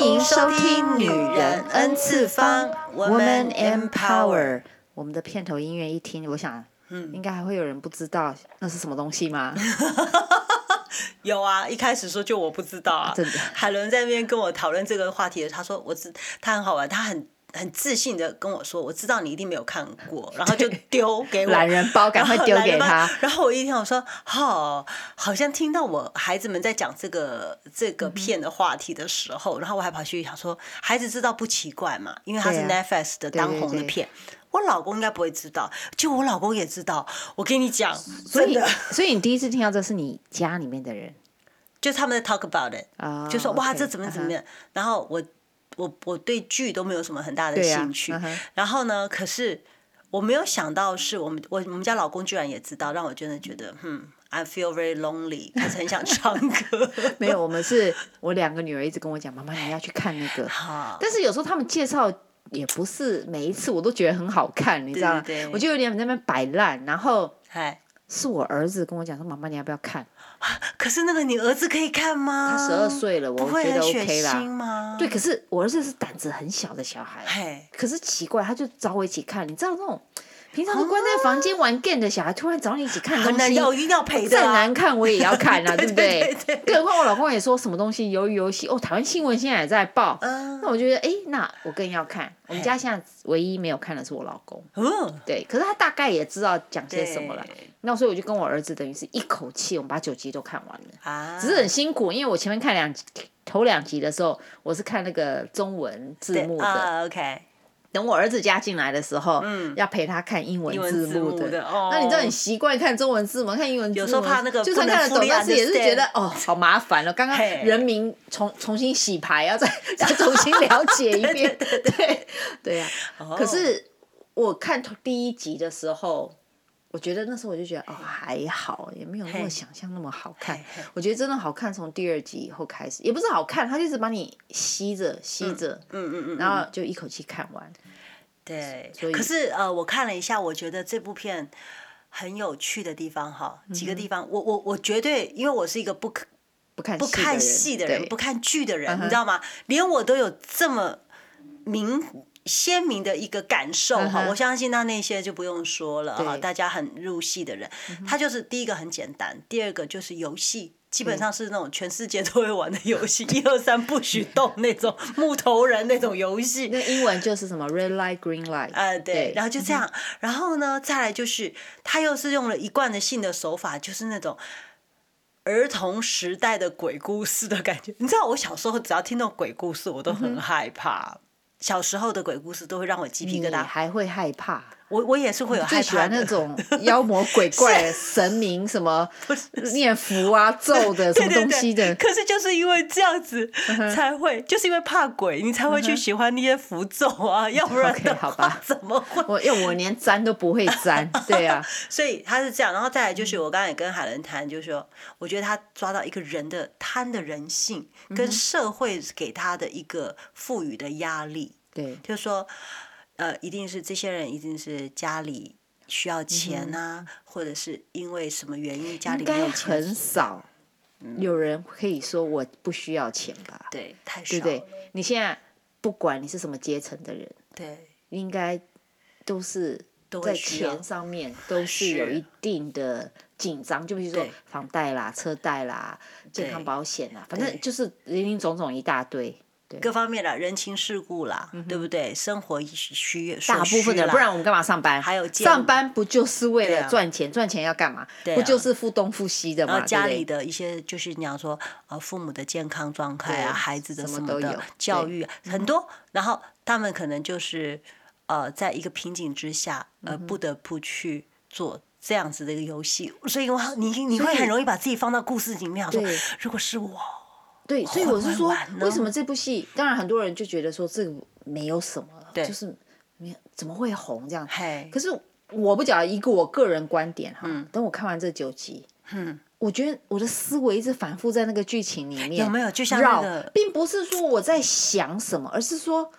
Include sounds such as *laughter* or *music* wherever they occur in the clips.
迎收听《女人 N 次方》，Woman Empower。我们的片头音乐一听，我想，嗯，应该还会有人不知道那是什么东西吗？*laughs* 有啊，一开始说就我不知道啊。真的，海伦在那边跟我讨论这个话题，他说我知，他很好玩，他很。很自信的跟我说：“我知道你一定没有看过，然后就丢给我懒人包，赶快丢给他。”然后我一听，我说：“好，好像听到我孩子们在讲这个这个片的话题的时候，然后我还跑去想说，孩子知道不奇怪嘛，因为他是 Netflix 的当红的片。我老公应该不会知道，就我老公也知道。我跟你讲，所以所以你第一次听到这是你家里面的人，*laughs* 就他们在 talk about it，就说哇，这怎么怎么样，然后我。”我我对剧都没有什么很大的兴趣，啊 uh huh. 然后呢，可是我没有想到是我们我我们家老公居然也知道，让我真的觉得，嗯，I feel very lonely，开始很想唱歌。*laughs* 没有，我们是我两个女儿一直跟我讲，妈妈你要去看那个。但是有时候他们介绍也不是每一次我都觉得很好看，你知道吗？对对对，我就有点在那边摆烂，然后嗨。是我儿子跟我讲说：“妈妈，你要不要看？”可是那个你儿子可以看吗？他十二岁了，我觉得 OK 啦。对，可是我儿子是胆子很小的小孩。嘿可是奇怪，他就找我一起看。你知道那种平常都关在房间玩 game 的小孩，突然找你一起看东西，要一定要陪的。再难看我也要看啊，*laughs* 对不对？更何况我老公也说什么东西鱿鱼游戏哦，台湾新闻现在也在报。嗯。那我觉得，哎，那我更要看。我们家现在唯一没有看的是我老公。嗯。对，可是他大概也知道讲些什么了。那所以我就跟我儿子等于是一口气，我们把九集都看完了。啊，只是很辛苦，因为我前面看两集，头两集的时候，我是看那个中文字幕的。啊，OK。等我儿子加进来的时候，嗯，要陪他看英文字幕的。哦。那你知道很习惯看中文字幕，看英文字幕，有时候怕那个就算看得懂，但是也是觉得哦，好麻烦了。刚刚人民重重新洗牌，要再要重新了解一遍。*laughs* 对对呀。可是我看第一集的时候。我觉得那时候我就觉得哦还好，也没有那么想象那么好看。我觉得真的好看，从第二集以后开始，也不是好看，他就是把你吸着吸着，嗯嗯嗯，然后就一口气看完。对，所以可是呃，我看了一下，我觉得这部片很有趣的地方哈，几个地方，我我我绝对，因为我是一个不看不看不看戏的人，不看剧的人，你知道吗？连我都有这么明。鲜明的一个感受哈，我相信那那些就不用说了哈，大家很入戏的人，他就是第一个很简单，第二个就是游戏，基本上是那种全世界都会玩的游戏，*laughs* 一二三不许动那种木头人那种游戏。那英文就是什么？Red light green light，呃对，然后就这样，然后呢再来就是他又是用了一贯的性的手法，就是那种儿童时代的鬼故事的感觉。你知道我小时候只要听到鬼故事，我都很害怕。小时候的鬼故事都会让我鸡皮疙瘩，还会害怕。我我也是会有害怕。最喜欢那种 *laughs* 妖魔鬼怪、神明什么 *laughs* 念符啊、*laughs* 咒的什么东西的。可是就是因为这样子才会，就是因为怕鬼，你才会去喜欢那些符咒啊，要不然的话怎么会？我因为我连沾都不会沾，对啊。所以他是这样，然后再来就是我刚才也跟海伦谈，就是说，我觉得他抓到一个人的贪的人性，跟社会给他的一个赋予的压力。对，就是说，呃，一定是这些人，一定是家里需要钱啊，嗯、或者是因为什么原因家里没有钱。很少有人可以说我不需要钱吧？对，太少。对不对，你现在不管你是什么阶层的人，对，应该都是在钱上面都是有一定的紧张，就比如说房贷啦、车贷啦、健康保险啦，反正就是林林总总一大堆。各方面的人情世故啦，对不对？生活需要大部分的，不然我们干嘛上班？还有上班不就是为了赚钱？赚钱要干嘛？对不就是付东付西的吗？然后家里的一些就是你要说呃父母的健康状态啊，孩子的什么的教育很多，然后他们可能就是呃在一个瓶颈之下，呃不得不去做这样子的一个游戏。所以，我你你会很容易把自己放到故事里面，说如果是我。对，所以我是说，为什么这部戏？当然很多人就觉得说这个没有什么，对就是没有怎么会红这样。嘿可是我不讲一个我个人观点哈，嗯、等我看完这九集，嗯，我觉得我的思维一直反复在那个剧情里面，有没有？就像那个，并不是说我在想什么，而是说，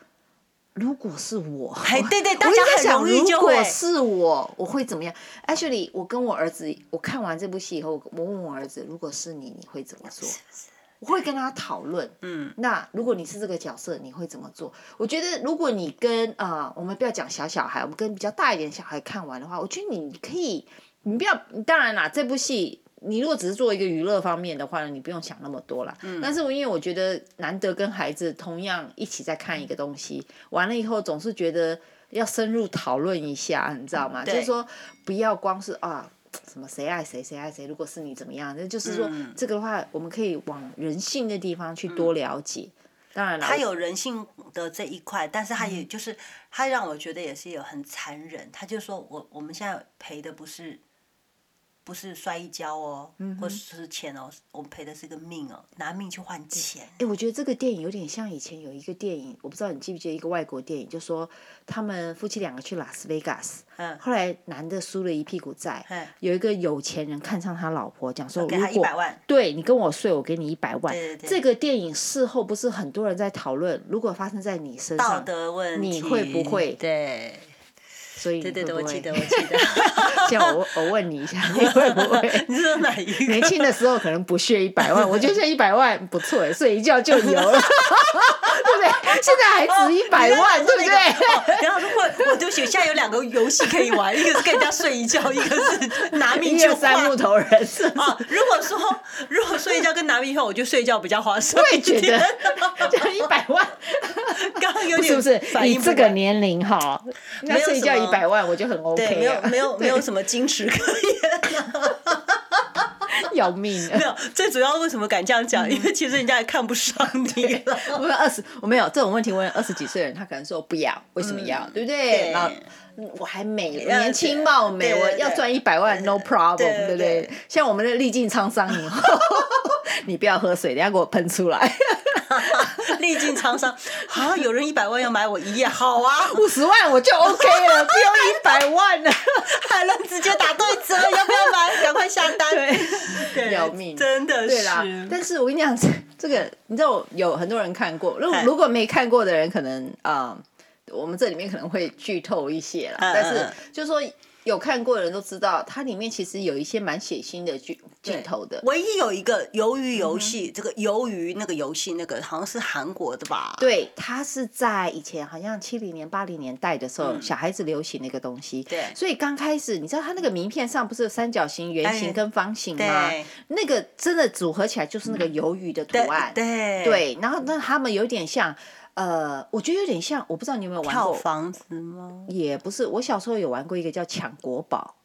如果是我，哎对对，*laughs* 大家很容易就会，如果是我，我会怎么样？Actually，我跟我儿子，我看完这部戏以后，我问我儿子，如果是你，你会怎么做？我会跟他讨论。嗯，那如果你是这个角色，你会怎么做？我觉得如果你跟啊、呃，我们不要讲小小孩，我们跟比较大一点小孩看完的话，我觉得你可以，你不要，当然啦，这部戏你如果只是做一个娱乐方面的话呢，你不用想那么多啦。嗯，但是我因为我觉得难得跟孩子同样一起在看一个东西，完了以后总是觉得要深入讨论一下，你知道吗？就是说不要光是啊。什么谁爱谁谁爱谁？如果是你怎么样？那就是说，嗯、这个的话，我们可以往人性的地方去多了解。嗯、当然了，他有人性的这一块，但是他也就是他让我觉得也是有很残忍。他就说我我们现在赔的不是。不是摔一跤哦，或是钱哦，我们赔的是个命哦，拿命去换钱。哎，我觉得这个电影有点像以前有一个电影，我不知道你记不记得一个外国电影，就说他们夫妻两个去拉斯维加斯，嗯、后来男的输了一屁股债，嗯、有一个有钱人看上他老婆，讲说如果给他一百万，对你跟我睡，我给你一百万。对对对，这个电影事后不是很多人在讨论，如果发生在你身上，道德问题，你会不会？对。所以对对对，我记得，我记得。*laughs* 现在我我问你一下，你 *laughs* 会不会？*laughs* 你说哪一个？年轻的时候可能不屑一百万，我觉得现在一百万不错哎，睡一觉就有了，对不对？现在还值一百万，对不对？然后如果我就写下有两个游戏可以玩，一个是跟人家睡一觉，一个是拿命去三木头人啊。如果说如果睡一觉跟拿命换，我就睡觉比较划算。我也觉得，就一百万，*laughs* 刚刚有点是不是？你这个年龄哈，那睡一觉一。百万我就很 OK，对，没有没有没有什么矜持可言，要命！*laughs* 没有，最主要为什么敢这样讲？因为其实人家也看不上你了。*laughs* 我们二十，我没有这种问题问二十几岁的人，他可能说不要，为什么要？对不对？然后我还美，年轻貌美，我要赚一百万，no problem，对不对？像我们的历尽沧桑以后，*laughs* 你不要喝水，等下给我喷出来。*laughs* 历尽沧桑，啊！有人一百万要买我一夜，好啊，*laughs* 五十万我就 OK 了，不用一百万了，*laughs* 还能直接打对折，要不要买？赶快下单，对，要命，真的是。对啦，但是我跟你讲，这个你知道，有很多人看过，如如果没看过的人，可能啊、呃，我们这里面可能会剧透一些啦，但是就是说。有看过的人都知道，它里面其实有一些蛮血腥的镜镜头的。唯一有一个鱿鱼游戏，嗯、这个鱿鱼那个游戏，那个好像是韩国的吧？对，它是在以前好像七零年、八零年代的时候，嗯、小孩子流行那个东西。对。所以刚开始，你知道它那个名片上不是有三角形、圆形跟方形吗？对那个真的组合起来就是那个鱿鱼的图案。对。对，对。然后那他们有点像。呃，我觉得有点像，我不知道你有没有玩过房子吗？也不是，我小时候有玩过一个叫抢国宝，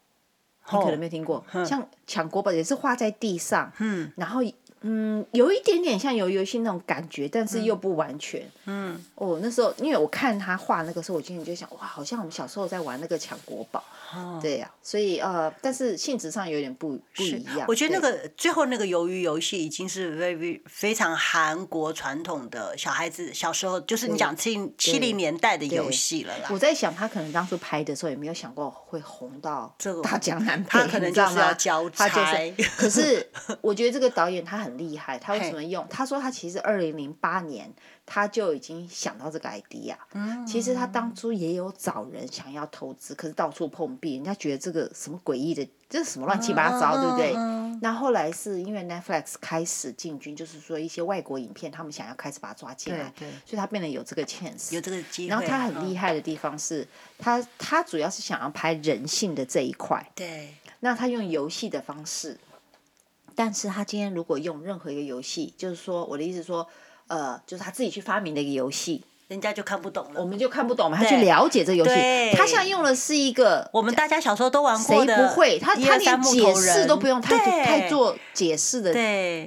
你可能没听过，像抢国宝也是画在地上，嗯，然后。嗯，有一点点像鱿鱼游戏那种感觉，但是又不完全。嗯，哦，那时候因为我看他画那个时候，我心里就想，哇，好像我们小时候在玩那个抢国宝。哦，对呀、啊，所以呃，但是性质上有点不不一样。我觉得那个最后那个鱿鱼游戏已经是 very 非常韩国传统的小孩子小时候，就是你讲七七零年代的游戏了啦。我在想，他可能当初拍的时候也没有想过会红到这个大江南北，他可能就是要交差。就是、可是我觉得这个导演他很。厉害，他为什么用？他说他其实二零零八年他就已经想到这个 idea。嗯，其实他当初也有找人想要投资，可是到处碰壁，人家觉得这个什么诡异的，这是什么乱七八糟，对不对？那后来是因为 Netflix 开始进军，就是说一些外国影片，他们想要开始把它抓进来，对，所以他变得有这个 chance，有这个机会。然后他很厉害的地方是，他他主要是想要拍人性的这一块。对，那他用游戏的方式。但是他今天如果用任何一个游戏，就是说我的意思说，呃，就是他自己去发明的一个游戏，人家就看不懂了，我们就看不懂嘛。他去了解这个游戏，他现在用的是一个我们大家小时候都玩过的，谁不会？他他连解释都不用太太做解释的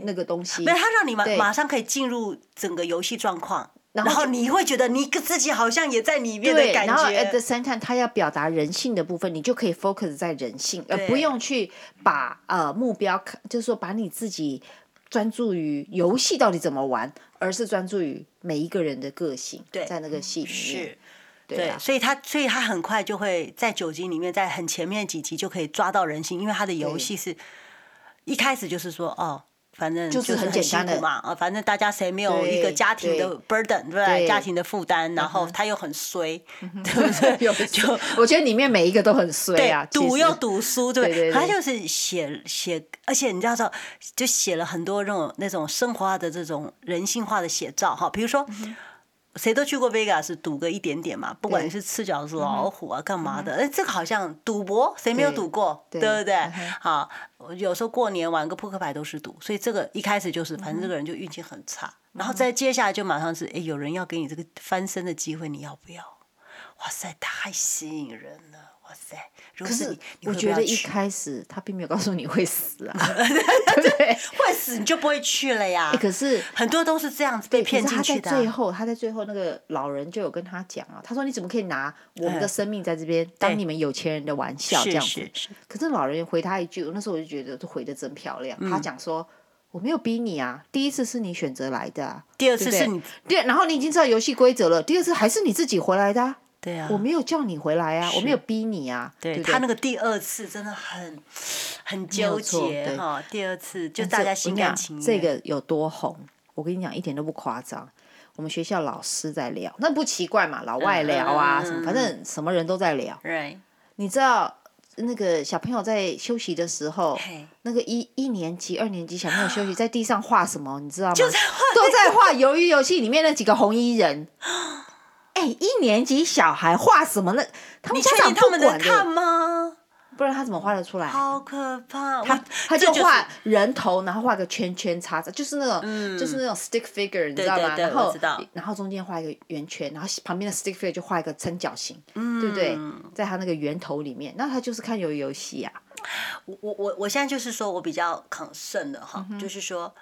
那个东西，没有，他让你马马上可以进入整个游戏状况。然后你会觉得你自己好像也在里面的感觉。然后 at the same time，他要表达人性的部分，你就可以 focus 在人性，对而不用去把呃目标，就是说把你自己专注于游戏到底怎么玩，而是专注于每一个人的个性。对在那个戏里面，是对，所以他所以他很快就会在九集里面，在很前面几集就可以抓到人性，因为他的游戏是一开始就是说哦。反正就是很简单的嘛，啊，反正大家谁没有一个家庭的 burden，对不对？家庭的负担，然后他又很衰，*laughs* 对不对？*laughs* 就我觉得里面每一个都很衰啊，赌又赌输，对，他就是写写，而且你知道，就写了很多那种那种生活化的这种人性化的写照哈，比如说。谁都去过 Vegas，赌个一点点嘛，不管你是吃角子老虎啊，干嘛的？哎，这个好像赌博，谁没有赌过？对不对？好，有时候过年玩个扑克牌都是赌，所以这个一开始就是，反正这个人就运气很差，然后再接下来就马上是，哎，有人要给你这个翻身的机会，你要不要？哇塞，太吸引人了。哇塞！可是我觉得一开始他并没有告诉你会死啊，*laughs* 对不对？会死你就不会去了呀。可是很多都是这样子被骗进去的。他在最后，他在最后那个老人就有跟他讲啊，他说：“你怎么可以拿我们的生命在这边当你们有钱人的玩笑这样子？”可是老人回他一句，那时候我就觉得都回的真漂亮。他讲说：“我没有逼你啊，第一次是你选择来的，第二次是你对，然后你已经知道游戏规则了，第二次还是你自己回来的。”对啊，我没有叫你回来啊，我没有逼你啊。对，他那个第二次真的很很纠结哈。第二次就大家心甘情愿。这个有多红？我跟你讲，一点都不夸张。我们学校老师在聊，那不奇怪嘛，老外聊啊什么，反正什么人都在聊。你知道那个小朋友在休息的时候，那个一一年级、二年级小朋友休息 *gasps* 在地上画什么？你知道吗？就在画，都在画鱿鱼游戏里面那几个红衣人。*laughs* 哎，一年级小孩画什么呢？他们家长不管的，看吗？不然他怎么画得出来？好可怕！他他就画人头，然后画个圈圈叉叉，就是那种，就是那种 stick figure，你知道吗？然后然后中间画一个圆圈，然后旁边的 stick figure 就画一个三角形，对不对？在他那个圆头里面，那他就是看游游戏啊。我我我我现在就是说我比较 concern 的哈，就是说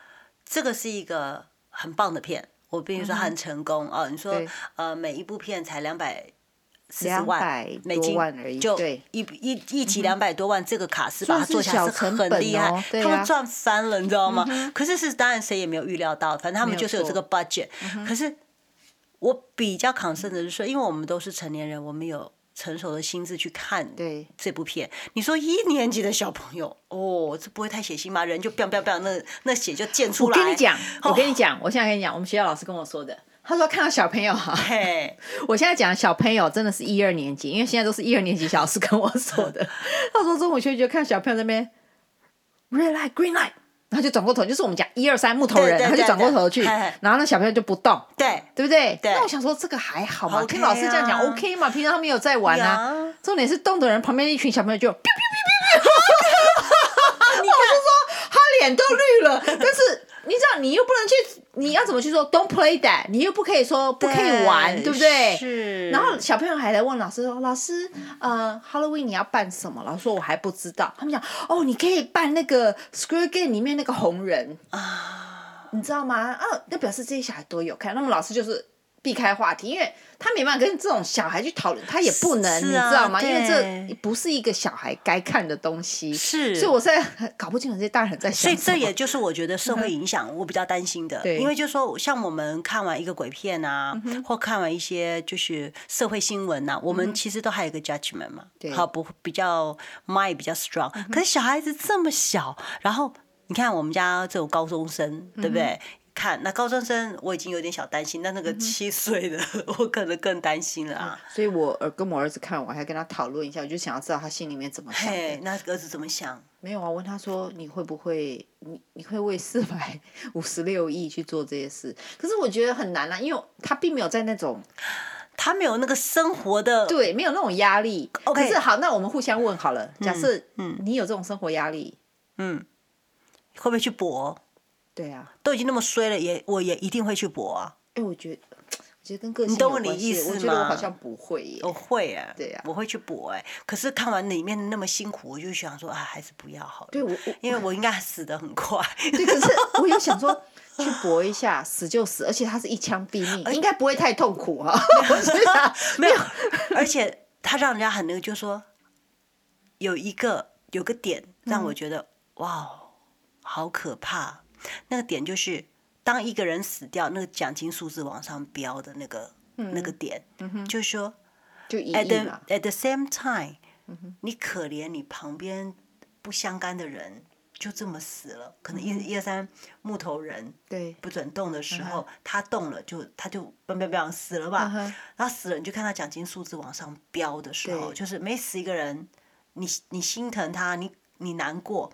这个是一个很棒的片。我比如说很成功哦，你说呃每一部片才两百四十万美金而已，就一一一集两百多万，这个卡司把它做起来是很厉害，他们赚翻了，你知道吗？可是是当然谁也没有预料到，反正他们就是有这个 budget。可是我比较 concern 的是说，因为我们都是成年人，我们有。成熟的心智去看这部片，你说一年级的小朋友哦，这不会太血腥吗？人就飙飙飙，那那血就溅出来。我跟你讲，我跟你讲，我现在跟你讲，我们学校老师跟我说的，他说看到小朋友哈，我现在讲小朋友真的是一二年级，因为现在都是一二年级小老师跟我说的。*laughs* 他说中午休息就看小朋友那边，red light green light。他就转过头，就是我们讲一二三木头人，他就转过头去，然后那小朋友就不动，对对不对？那我想说这个还好嘛，听老师这样讲 OK 嘛，平常他们有在玩啊。重点是动的人旁边一群小朋友就 *laughs* *laughs* 我是说他脸都绿了，但是。你知道，你又不能去，你要怎么去说？Don't play that，你又不可以说不可以玩，对不对？是。然后小朋友还来问老师说：“老师，呃，Halloween 你要扮什么？”老师说：“我还不知道。”他们讲：“哦，你可以扮那个 Squid Game 里面那个红人啊，你知道吗？啊，那表示这些小孩都有看。那么老师就是。避开话题，因为他没办法跟这种小孩去讨论，他也不能，啊、你知道吗？因为这不是一个小孩该看的东西。是，所以我现在搞不清楚这些大人在想什么。所以这也就是我觉得社会影响，我比较担心的。对，因为就是说，像我们看完一个鬼片啊，嗯、或看完一些就是社会新闻呐、啊，我们其实都还有一个 judgment 嘛，对，好不比较 mind 比较 strong。嗯、可是小孩子这么小，然后你看我们家这种高中生，对不对？嗯看那高中生，我已经有点小担心。那那个七岁的，嗯、*laughs* 我可能更担心了啊。所以我儿跟我儿子看，我还跟他讨论一下，我就想要知道他心里面怎么想。嘿，那儿子怎么想？没有啊，我问他说：“你会不会，你你会为四百五十六亿去做这些事？”可是我觉得很难啊，因为他并没有在那种，*gasps* 他没有那个生活的，对，没有那种压力。OK，可是好，那我们互相问好了。假设嗯，你有这种生活压力，嗯，会不会去搏？对啊，都已经那么衰了，也我也一定会去搏啊。哎，我觉得，*tsk* 我觉得跟个性有关系。你懂我意思吗？我觉得我好像不会耶。我会啊，对呀，我会去搏哎。可是看完里面那么辛苦，我就想说啊，还是不要好了。对，我因为我应该死的很快。对，可是我又想说去搏一下，死就死，而且他是一枪毙命，应该不会太痛苦啊。*laughs* *laughs* *laughs* 没有，而且他让人家很那个，就是说有一个有个点让我觉得哇，好可怕。那个点就是，当一个人死掉，那个奖金数字往上飙的那个、嗯、那个点，就是说，就 at the at the same time，、嗯、你可怜你旁边不相干的人，就这么死了，可能一一二三木头人对不准动的时候，他动了就他就嘣嘣嘣死了吧，然后死了你就看他奖金数字往上飙的时候，就是每死一个人，你你心疼他，你你难过，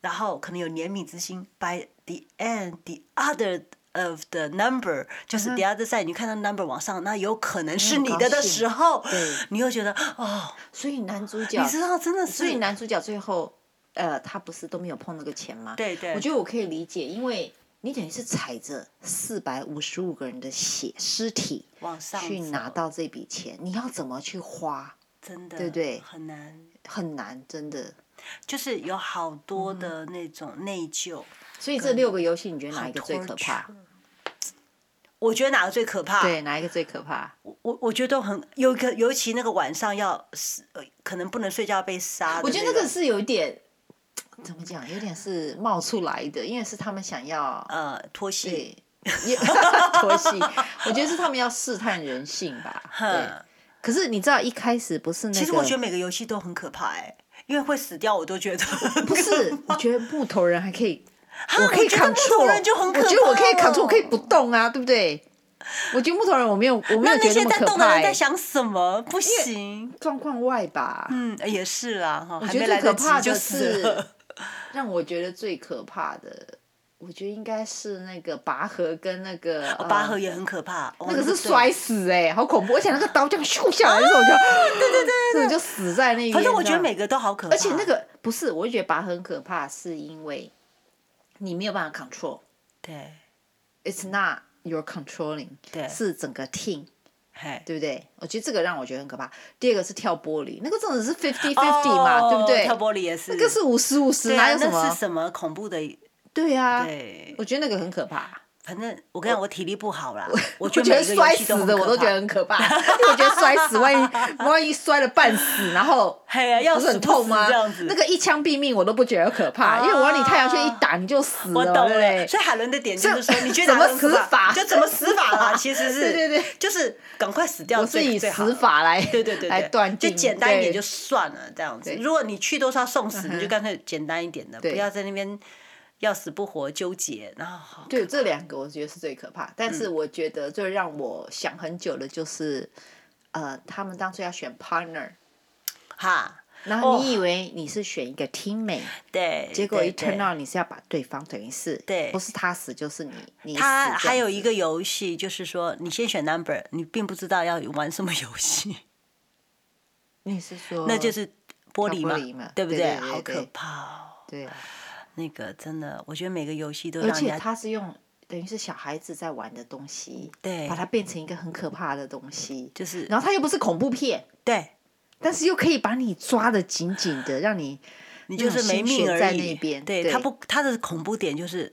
然后可能有怜悯之心，by the end the other of the number 就是 the other side，你看到 number 往上，那有可能是你的的时候，你又觉得哦，所以男主角你知道真的是，所以男主角最后。呃，他不是都没有碰那个钱吗？对对。我觉得我可以理解，因为你等于是踩着四百五十五个人的血尸体往上去拿到这笔钱，你要怎么去花？真的，对不对？很难，很难，真的。就是有好多的那种内疚。所以这六个游戏，你觉得哪一个最可怕？我觉得哪个最可怕？对，哪一个最可怕？我我我觉得都很有个，尤其那个晚上要死，可能不能睡觉被杀。我觉得那个是有一点。怎么讲？有点是冒出来的，因为是他们想要呃脱戏，*laughs* 脱戏。我觉得是他们要试探人性吧。对。可是你知道一开始不是那个？其实我觉得每个游戏都很可怕哎，因为会死掉，我都觉得不是。我觉得木头人还可以，我可以扛住。木头人就很可怕。我觉得我可以扛住，我可以不动啊，对不对？我觉得木头人我没有，我没有觉得那么可怕。那些在动的人在想什么？不行，状况外吧。嗯，也是啦。哈，我觉得最可怕的是。让我觉得最可怕的，我觉得应该是那个拔河跟那个拔河也很可怕，那个是摔死哎，好恐怖！而且那个刀这样咻下来的时候，就对对对对，*laughs* 就死在那边。反正我觉得每个都好可怕。而且那个不是，我就觉得拔河很可怕，是因为你没有办法 control。对，It's not your controlling。对，是整个 team。对不对？我觉得这个让我觉得很可怕。第二个是跳玻璃，那个真的是 fifty fifty 嘛，oh, 对不对？跳玻璃也是。那个是五十五十，哪有什么？什么恐怖的？对啊，对，我觉得那个很可怕。反正我跟你讲，我体力不好啦。我觉得摔死的我都觉得很可怕，*laughs* 因为我觉得摔死，万一 *laughs* 万一摔了半死，然后不是很痛吗？这样子那个一枪毙命我都不觉得可怕，因为我往你太阳穴一打你就死了。我懂了。所以海伦的点就是说，你觉得怎么死法？就怎么死法啦？*laughs* 其实是对对对，就是赶快死掉。我是以死法来对对对来断定，就简单一点就算了这样子。如果你去都是要送死，你就干脆简单一点的，不要在那边。要死不活纠结，然后对这两个我觉得是最可怕。但是我觉得最让我想很久的就是，呃，他们当初要选 partner，哈，然后你以为你是选一个 teammate，对，结果一 turn out 你是要把对方等于是，对，不是他死就是你，你他还有一个游戏就是说，你先选 number，你并不知道要玩什么游戏，你是说那就是玻璃嘛，对不对？好可怕哦，对啊。那个真的，我觉得每个游戏都而且它是用等于是小孩子在玩的东西，对，把它变成一个很可怕的东西，就是，然后它又不是恐怖片，对，但是又可以把你抓的紧紧的，让你你就是没命而已。在那边，对，它不，它的恐怖点就是，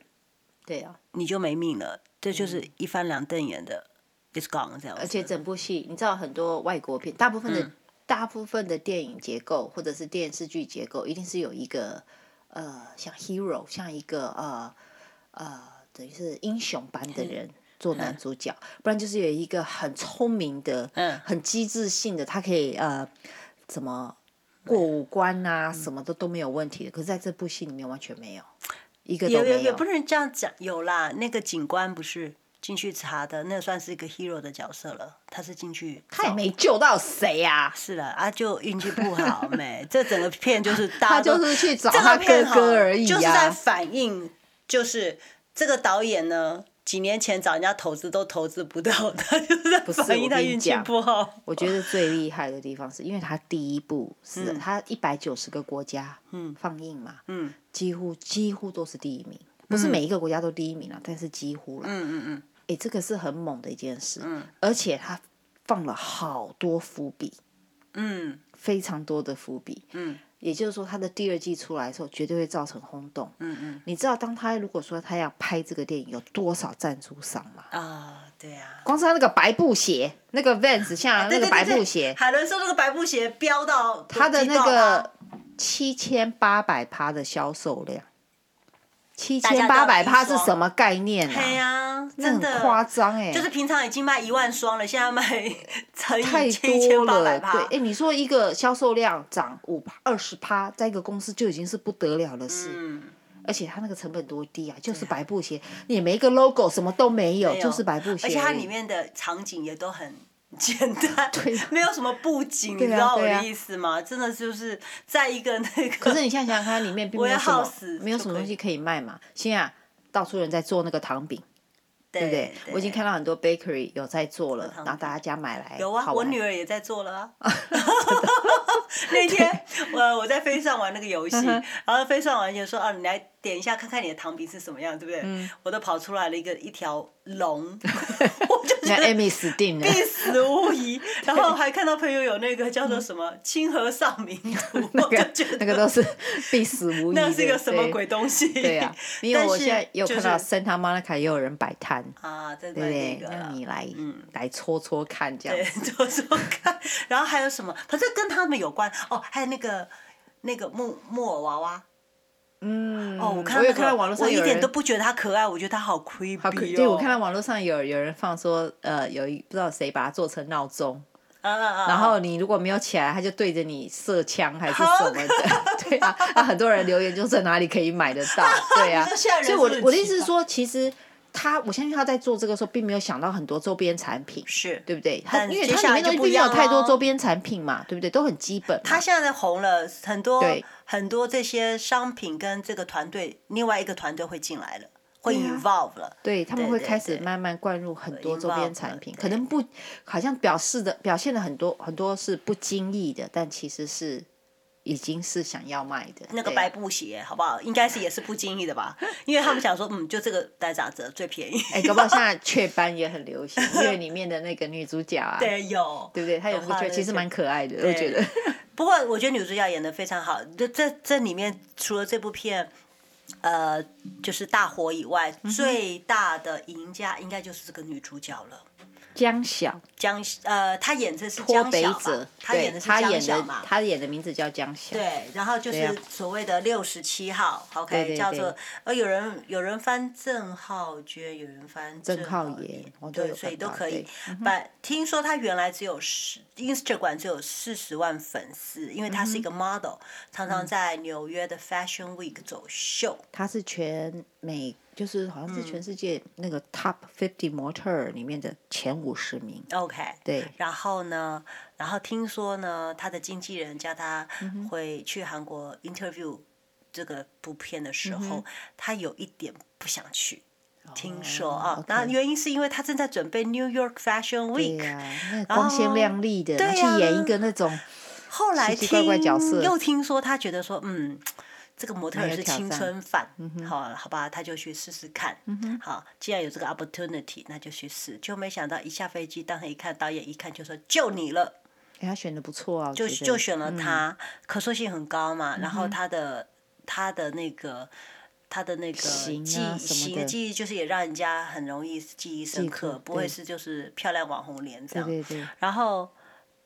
对啊，你就没命了，这就是一翻两瞪眼的，it's gone 这样。而且整部戏，你知道很多外国片，大部分的大部分的电影结构或者是电视剧结构，一定是有一个。呃，像 hero，像一个呃呃，等于是英雄般的人做男主角，嗯、不然就是有一个很聪明的、嗯、很机智性的，他可以呃怎么过五关啊，嗯、什么的都没有问题的。可是在这部戏里面完全没有，一个都没有。也也不能这样讲，有啦，那个警官不是。进去查的，那算是一个 hero 的角色了。他是进去，他也没救到谁呀、啊。是了啊，就运气不好 *laughs* 没。这整个片就是 *laughs* 大他就是去找他哥哥而已、啊、就是在反映，就是这个导演呢，几年前找人家投资都投资不到，*laughs* 他就是在反映他运气不好。我觉得最厉害的地方是因为他第一部是他一百九十个国家放映嘛，嗯，几乎几乎都是第一名，不是每一个国家都第一名了，但是几乎了，嗯嗯嗯。哎，这个是很猛的一件事，嗯，而且他放了好多伏笔，嗯，非常多的伏笔，嗯，也就是说，他的第二季出来的时候，绝对会造成轰动，嗯嗯。你知道，当他如果说他要拍这个电影，有多少赞助商吗？啊，对啊，光是他那个白布鞋，那个 Vans *laughs* 像那个白布鞋，海伦说那个白布鞋飙到他的那个七千八百趴的销售量。七千八百趴是什么概念啊？真的很夸张哎！就是平常已经卖一万双了，现在卖乘以七千八百趴。对，哎，你说一个销售量涨五二十趴，在一个公司就已经是不得了的事。嗯，而且它那个成本多低啊，就是白布鞋，也没个 logo，什么都没有，就是白布鞋。而且它里面的场景也都很简单，*laughs* 没有什么布景，你知道我的意思吗？真的就是在一个那个。可是你现在想想看，里面并没有什么，*laughs* 没有什么东西可以卖嘛。现在到处人在做那个糖饼。对不对？我已经看到很多 bakery 有在做了，然后大家家买来。有啊，我女儿也在做了啊。*laughs* 那天我我在飞上玩那个游戏，然后飞上玩就说啊，你来点一下看看你的糖饼是什么样，对不对？我都跑出来了一个一条龙，*laughs* 我就觉得 Amy 死定了，必死无疑。然后还看到朋友有那个叫做什么清河上明图，*laughs* 那个那个都是必死无疑。那是一个什么鬼东西？对呀，因为我现在有看到 Santa Monica 也有人摆摊啊，对对，让你来来搓搓看这样 *laughs* 搓搓看。然后还有什么？反正跟他们有关哦，还有那个那个木木偶娃娃。嗯，哦，我看到看到网络上，我一点都不觉得他可爱，我觉得他好 creepy 哦。对，我看到网络上有有人放说，呃，有一不知道谁把它做成闹钟，然后你如果没有起来，他就对着你射枪还是什么的，*laughs* 对啊，那很多人留言就在哪里可以买得到，*laughs* 对啊，所以我我的意思是说，其实他我相信他在做这个时候，并没有想到很多周边产品，是对不对？他因为他里面并没有太多周边产品嘛，对不对？都很基本。他现在红了很多。很多这些商品跟这个团队，另外一个团队会进来了，会 involve 了，对，他们会开始慢慢灌入很多周边产品，可能不好像表示的表现的很多很多是不经意的，但其实是已经是想要卖的。那个白布鞋好不好？应该是也是不经意的吧？*laughs* 因为他们想说，嗯，就这个打打折最便宜。哎，搞不好现在雀斑也很流行，因为 *laughs* 里面的那个女主角啊，对，有，对不对？她有个雀，其实蛮可爱的，我觉得。*laughs* 不过我觉得女主角演的非常好。这这这里面除了这部片，呃，就是大火以外，嗯、最大的赢家应该就是这个女主角了。江晓，江呃，他演的是江晓嘛？他演的是江晓嘛？他演的名字叫江晓。对，然后就是所谓的六十七号，OK，叫做呃，有人有人翻郑浩娟，有人翻郑浩妍，对，所以都可以。把听说他原来只有十，Instagram 只有四十万粉丝，因为他是一个 model，常常在纽约的 Fashion Week 走秀。他是全美。就是好像是全世界那个 top fifty 模特里面的前五十名。OK。对。然后呢，然后听说呢，他的经纪人叫他会去韩国 interview 这个部片的时候，他有一点不想去。听说啊，那原因是因为他正在准备 New York Fashion Week。光鲜亮丽的，去演一个那种奇奇怪怪角色。又听说他觉得说，嗯。这个模特儿是青春饭，好，好吧，他就去试试看。好，既然有这个 opportunity，那就去试。就没想到一下飞机，当时一看导演一看就说就你了。哎，他选的不错啊，就就选了他，可塑性很高嘛。然后他的他的那个他的那个记型的记忆，就是也让人家很容易记忆深刻，不会是就是漂亮网红脸这样。然后。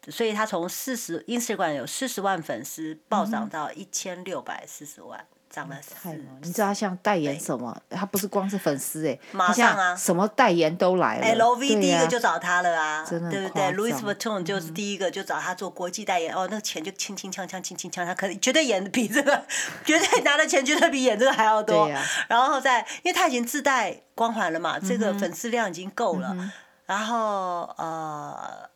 所以他从四十 Instagram 有四十万粉丝暴涨到一千六百四十万，涨了四。你知道他像代言什么？他不是光是粉丝哎，马上啊，什么代言都来了。LV 第一个就找他了啊，对不对？Louis Vuitton 就是第一个就找他做国际代言，哦，那个钱就轻轻锵锵，轻轻锵锵，可能绝对演的比这个，绝对拿的钱绝对比演这个还要多。然后在，因为他已经自带光环了嘛，这个粉丝量已经够了。然后呃，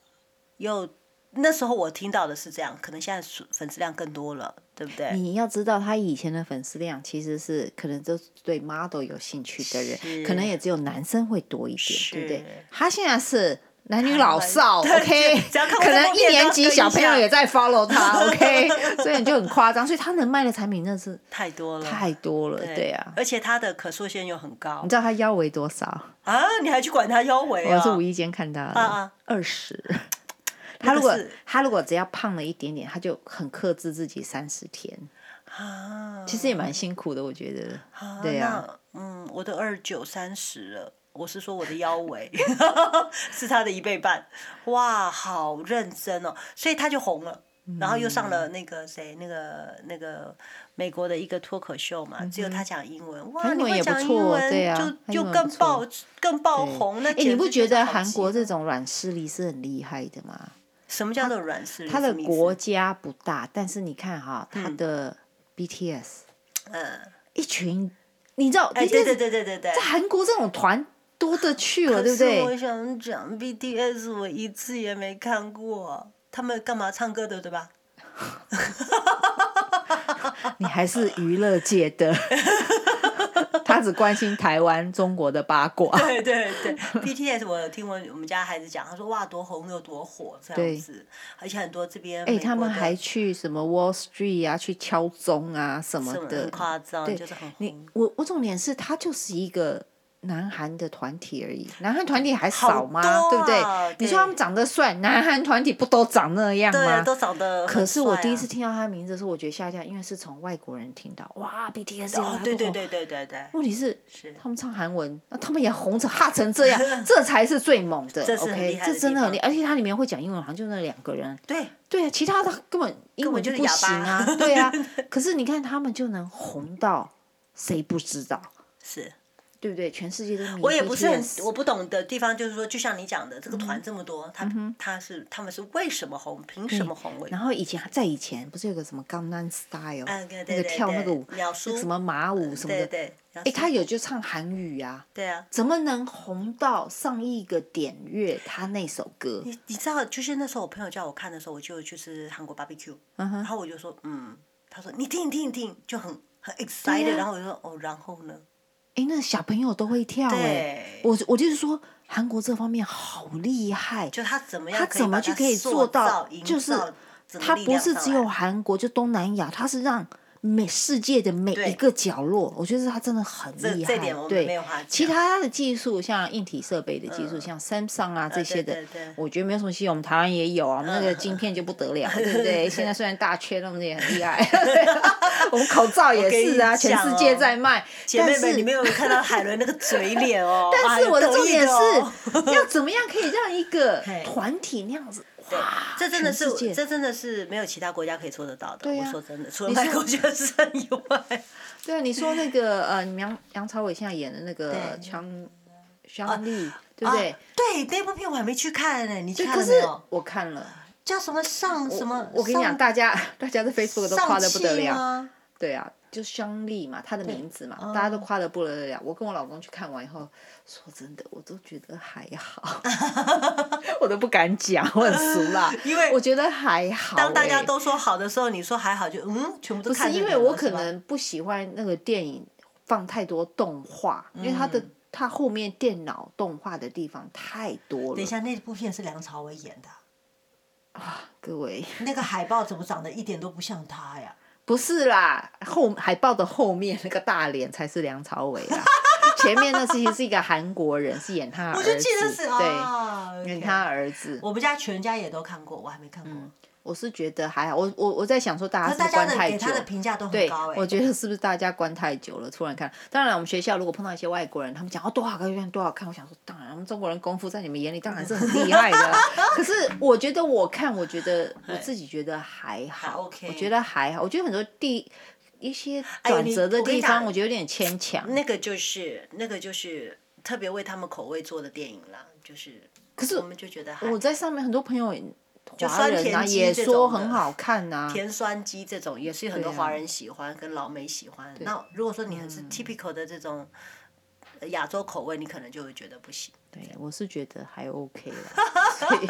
又。那时候我听到的是这样，可能现在粉丝量更多了，对不对？你要知道，他以前的粉丝量其实是可能都对 model 有兴趣的人，可能也只有男生会多一点，是对不对？他现在是男女老少，*laughs* OK，可能一年级小朋友也在 follow 他，*laughs* OK，所以你就很夸张，所以他能卖的产品真的是太多了，太多了，对，对啊。而且他的可塑性又很高，你知道他腰围多少啊？你还去管他腰围啊？我是无意间看到的，二十。他如果他如果只要胖了一点点，他就很克制自己三十天。啊，其实也蛮辛苦的，我觉得。啊，对啊。嗯，我都二九三十了，我是说我的腰围 *laughs* 是他的一倍半。哇，好认真哦，所以他就红了，然后又上了那个谁，那个那个美国的一个脱口秀嘛，只有他讲英文，哇，你会讲英文，对啊，就就更爆更爆红。那哎，你不觉得韩国这种软实力是很厉害的吗？什么叫做软实力？他的国家不大，但是你看哈，他的 BTS，嗯，一群，你知道？哎，对对对对对对，在韩国这种团多的去了，对不对？我想讲 BTS，我一次也没看过，他们干嘛唱歌的，对吧？*laughs* 你还是娱乐界的。他只关心台湾、中国的八卦。*laughs* 对对对，BTS 我有听我我们家孩子讲，他说哇多红又多火这样子，而且很多这边哎、欸，他们还去什么 Wall Street 啊，去敲钟啊什么的，很夸张，就是很红。你我我重点是，他就是一个。南韩的团体而已，南韩团体还少吗？啊、对不对？对你说他们长得帅，南韩团体不都长那样吗？对，都长得、啊。可是我第一次听到他的名字的时候，我觉得吓一跳，因为是从外国人听到，哇，BTS 哦，对对对对对对。问题是，是他们唱韩文，那他们也红成哈成这样，*laughs* 这才是最猛的。这 OK，这真的很厉害，而且它里面会讲英文，好像就那两个人。对对啊，其他的根本英文就不行啊。对啊，*laughs* 可是你看他们就能红到，谁不知道？是。对不对？全世界都迷。我也不是很，我不懂的地方就是说，就像你讲的，这个团这么多，他他是他们是为什么红？凭什么红？然后以前在以前不是有个什么《江南 Style》，那个跳那个舞，什么马舞什么的。对哎，他有就唱韩语啊。对啊。怎么能红到上亿个点阅？他那首歌。你你知道，就是那时候我朋友叫我看的时候，我就就是韩国 BBQ，然后我就说嗯，他说你听你听你听，就很很 excited，然后我就说哦，然后呢？哎，那小朋友都会跳哎！我我就是说，韩国这方面好厉害。就他怎么样？他怎么去可以做到？就是他不是只有韩国，就东南亚，他是让。每世界的每一个角落，我觉得他真的很厉害。对，其他的技术，像硬体设备的技术，像 Samsung 啊这些的，我觉得没有什么稀有。我们台湾也有啊，那个晶片就不得了，*laughs* 对不对？现在虽然大缺，那么也很厉害。*laughs* 我们口罩也是啊，全世界在卖。但是你没有看到海伦那个嘴脸哦。*laughs* 但是我的重点是要怎么样可以让一个团体那样子？对，这真的是，这真的是没有其他国家可以做得到的。我说真的，除了泰国就是 *laughs* 以外。对啊，你说那个呃，杨杨朝伟现在演的那个强强力，对不对？对，那部片我还没去看呢，你看了没有？我看了。叫什么上什么？我跟你讲，大家大家在 Facebook 都夸得不得了。对啊。就香丽嘛，他的名字嘛，大家都夸得不得了。我跟我老公去看完以后，说真的，我都觉得还好，*laughs* 我都不敢讲，我很俗啦。*laughs* 因为我觉得还好。当大家都说好的时候，你说还好，就嗯，全部都看。不是因为我可能不喜欢那个电影放太多动画，因为他的他后面电脑动画的地方太多了。等一下，那部片是梁朝伟演的啊，各位，那个海报怎么长得一点都不像他呀？不是啦，后海报的后面那个大脸才是梁朝伟啦，*laughs* 前面那其实是一个韩国人，是演他儿子，我就记得是对，哦、演他儿子。我们家全家也都看过，我还没看过。嗯我是觉得还好，我我我在想说大家是不是关太久？对，我觉得是不是大家关太久了？突然看，当然我们学校如果碰到一些外国人，他们讲哦多好看，多好看，我想说当然，我们中国人功夫在你们眼里当然是很厉害的。*laughs* 可是我觉得我看，我觉得 *laughs* 我自己觉得还好，我觉得还好。我觉得很多地一些转折的地方，我觉得有点牵强。那个就是那个就是特别为他们口味做的电影啦，就是。可是我们就觉得我在上面很多朋友。就酸甜鸡这种很好看呐，甜酸鸡这种也是很多华人喜欢，跟老美喜欢。那如果说你很是 typical 的这种亚洲口味，你可能就会觉得不行。对，我是觉得还 OK 啦。所以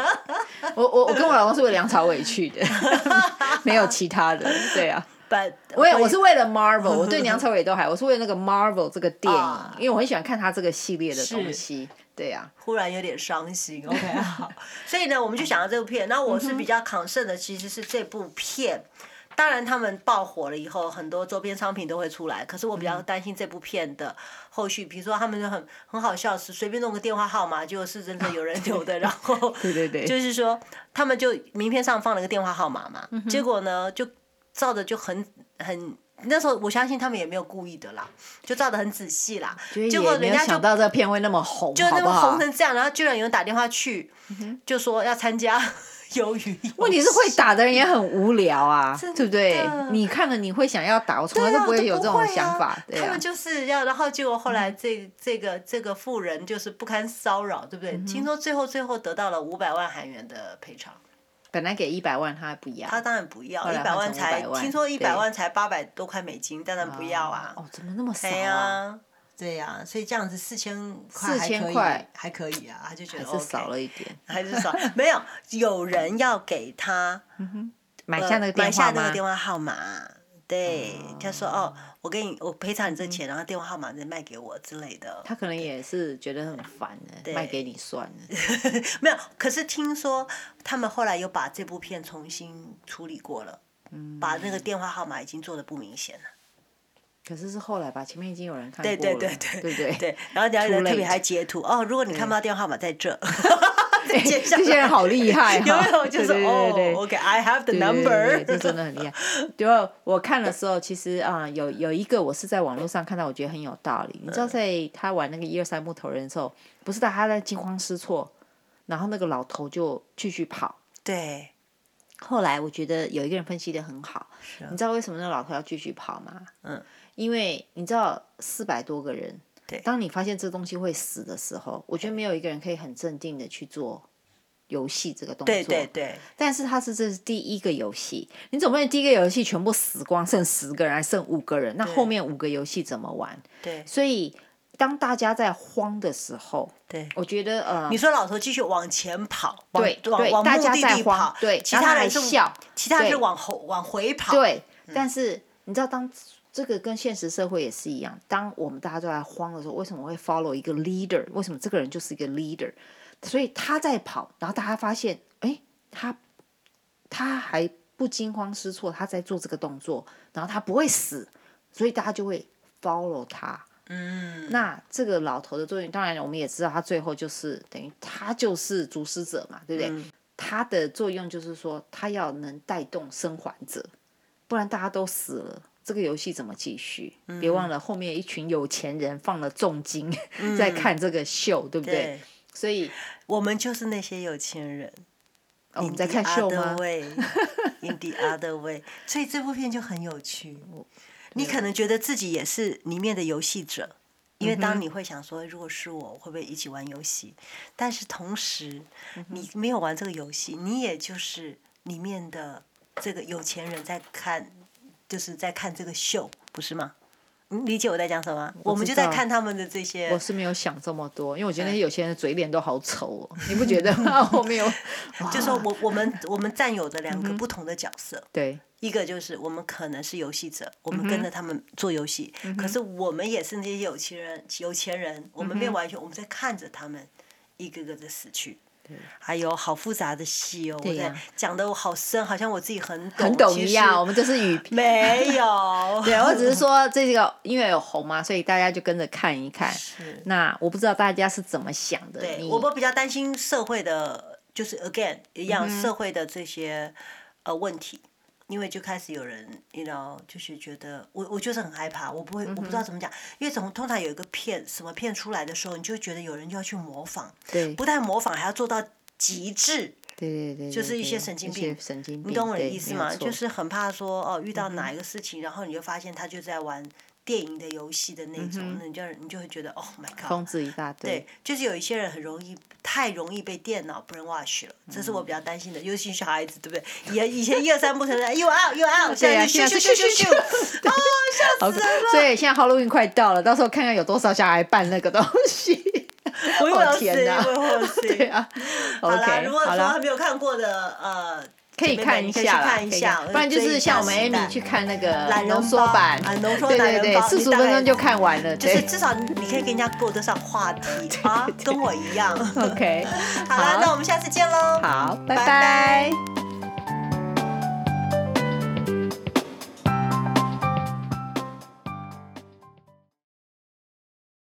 我我我跟我老公是为梁朝伟去的，*laughs* 没有其他的。对啊，But 我也我是为了 Marvel，我对梁朝伟都还，我是为了那个 Marvel 这个电影，*laughs* 因为我很喜欢看他这个系列的东西。对呀、啊，忽然有点伤心。OK，好，所以呢，我们就想到这部片。那我是比较 concern 的，其实是这部片。当然，他们爆火了以后，很多周边商品都会出来。可是我比较担心这部片的后续，比如说他们就很很好笑，是随便弄个电话号码，就是真的有人 *laughs* 留的。然后，对对对，就是说他们就名片上放了个电话号码嘛，结果呢，就照的就很很。那时候我相信他们也没有故意的啦，就照的很仔细啦。结果人家就想到这个片会那么红，就那么红成这样，然后居然有人打电话去，就说要参加 *laughs* 鱿鱼。问题是会打的人也很无聊啊，*laughs* 对不对？你看了你会想要打，我从来都不会有这种想法。他们就是要，然后结果后来这这个这个富人就是不堪骚扰，对不对？听说最后最后得到了五百万韩元的赔偿。本来给一百万，他还不要。他当然不要，一百万才听说一百万才八百多块美金，当然不要啊。哦，怎么那么少啊？对呀，所以这样子四千块还可以还可以啊，他就觉得还是少了一点，还是少。没有，有人要给他买下那个买下那个电话号码。对，他说哦，我给你，我赔偿你这钱，然后电话号码再卖给我之类的。他可能也是觉得很烦的，卖给你算了。*laughs* 没有，可是听说他们后来又把这部片重新处理过了，把那个电话号码已经做的不明显了。可是是后来吧，前面已经有人看过了，对对对对对对，对。然后有人特别还截图哦，如果你看不到电话号码在这。*laughs* *laughs* 这些人好厉害，*laughs* 有没有？就是哦，OK，I have the number，这真的很厉害。就我看的时候，其实啊，有有一个我是在网络上看到，我觉得很有道理。你知道，在他玩那个一二三木头人的时候，不是在他在惊慌失措，然后那个老头就继续跑。对。后来我觉得有一个人分析的很好，你知道为什么那个老头要继续跑吗？嗯。因为你知道四百多个人。当你发现这东西会死的时候，我觉得没有一个人可以很镇定的去做游戏这个动作。对对对。但是他是这是第一个游戏，你总不能第一个游戏全部死光，剩十个人还剩五个人，那后面五个游戏怎么玩？对。所以当大家在慌的时候，对，我觉得呃，你说老头继续往前跑，对对，大家在慌，对，其他人笑，其他人是往后往回跑，对。但是你知道当。这个跟现实社会也是一样，当我们大家都在慌的时候，为什么会 follow 一个 leader？为什么这个人就是一个 leader？所以他在跑，然后大家发现，哎，他他还不惊慌失措，他在做这个动作，然后他不会死，所以大家就会 follow 他。嗯，那这个老头的作用，当然我们也知道，他最后就是等于他就是主使者嘛，对不对？嗯，他的作用就是说，他要能带动生还者，不然大家都死了。这个游戏怎么继续？嗯、别忘了后面一群有钱人放了重金、嗯、*laughs* 在看这个秀，对不对？对，所以我们就是那些有钱人。我们在看秀吗 In the *laughs* other way，所以这部片就很有趣。你可能觉得自己也是里面的游戏者，因为当你会想说，如果是我，会不会一起玩游戏？但是同时，你没有玩这个游戏，你也就是里面的这个有钱人在看。就是在看这个秀，不是吗？你理解我在讲什么？我，我们就在看他们的这些。我是没有想这么多，因为我觉得那些有钱人的嘴脸都好丑哦，你不觉得吗？*laughs* 我没有。*laughs* 就说我我们我们占有的两个不同的角色，对，一个就是我们可能是游戏者，我们跟着他们做游戏，嗯、可是我们也是那些有钱人，有钱人，我们没有完全，我们在看着他们一个个的死去。还有好复杂的戏哦，我在讲的我好深，好像我自己很懂很懂一样。我们这是语 *laughs* 评，没有。*laughs* 对，我只是 *laughs* 说这个因为有红嘛，所以大家就跟着看一看。是。那我不知道大家是怎么想的。对，我我比较担心社会的，就是 again 一样社会的这些呃问题。因为就开始有人，you know，就是觉得我我就是很害怕，我不会，我不知道怎么讲，因为从通常有一个片什么片出来的时候，你就觉得有人就要去模仿，对，不但模仿，还要做到极致，对对对，就是一些神经病，神经病，你懂我的意思吗？就是很怕说哦，遇到哪一个事情，然后你就发现他就在玩。电影的游戏的那种，那你就你就会觉得，Oh my God，疯子一大堆。对，就是有一些人很容易，太容易被电脑 brainwash 了，这是我比较担心的，尤其是小孩子，对不对？以以前一二三不承认，又 out 又 out，现在咻咻咻咻咻，*laughs* 哦，笑死人了。所以现在 Halloween 快到了，到时候看看有多少小孩扮那个东西。我有天呐，我有 *laughs* 对啊。好啦，如果说还没有看过的，呃。可以看一下啦，不然就是像我们 Amy 去看那个浓缩版，对对对，四十五分钟就看完了。就是至少你可以跟人家过得上话题 *laughs* 啊，跟我一样。OK，*laughs* 好了，那我们下次见喽。好，拜拜。